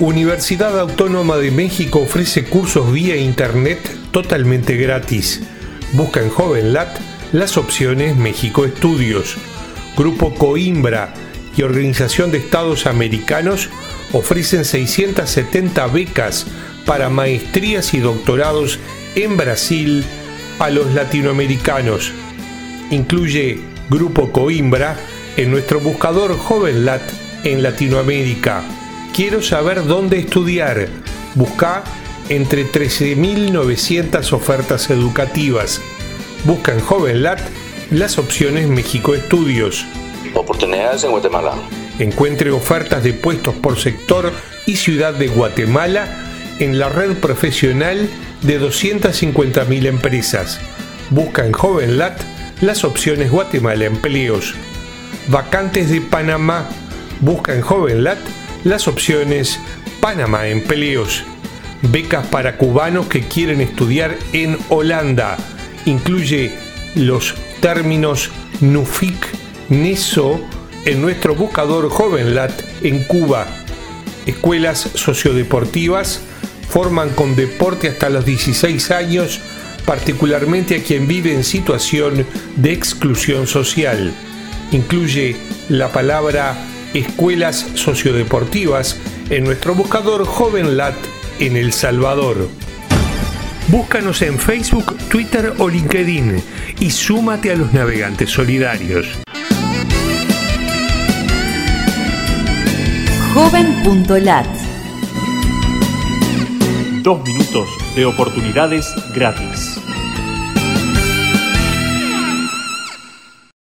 Universidad Autónoma de México ofrece cursos vía internet totalmente gratis. Busca en JovenLat las opciones México Estudios. Grupo Coimbra y Organización de Estados Americanos ofrecen 670 becas para maestrías y doctorados en Brasil a los latinoamericanos. Incluye Grupo Coimbra en nuestro buscador JovenLat en Latinoamérica. Quiero saber dónde estudiar. Busca entre 13.900 ofertas educativas. Busca en JovenLat las opciones México Estudios. Oportunidades en Guatemala. Encuentre ofertas de puestos por sector y ciudad de Guatemala en la red profesional de 250.000 empresas. Busca en JovenLat las opciones Guatemala Empleos. Vacantes de Panamá. Busca en JovenLat las opciones Panamá Empleos. Becas para cubanos que quieren estudiar en Holanda. Incluye los términos NUFIC, NESO en nuestro buscador JovenLat en Cuba. Escuelas sociodeportivas forman con deporte hasta los 16 años, particularmente a quien vive en situación de exclusión social. Incluye la palabra escuelas sociodeportivas en nuestro buscador JovenLat en El Salvador. Búscanos en Facebook, Twitter o LinkedIn y súmate a los navegantes solidarios. Joven.lat Dos minutos de oportunidades gratis.